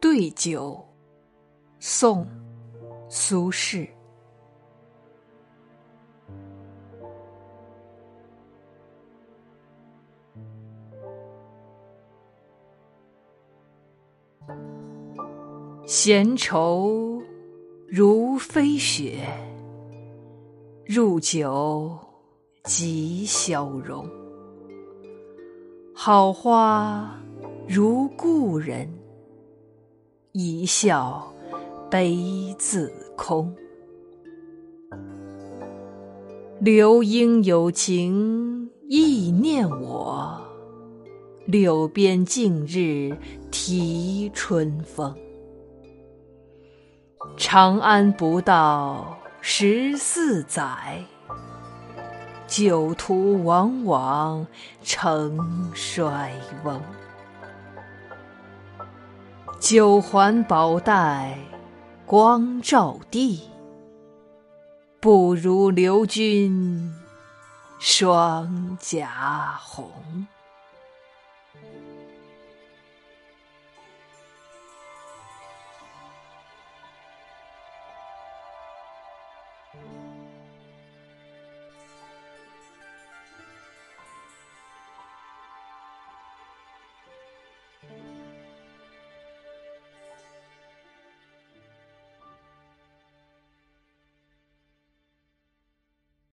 对酒，宋·苏轼。闲愁如飞雪，入酒即消融。好花如故人，一笑杯自空。流莺有情意念我，柳边尽日啼春风。长安不到十四载，酒徒往往成衰翁。九环宝带光照地，不如刘君双颊红。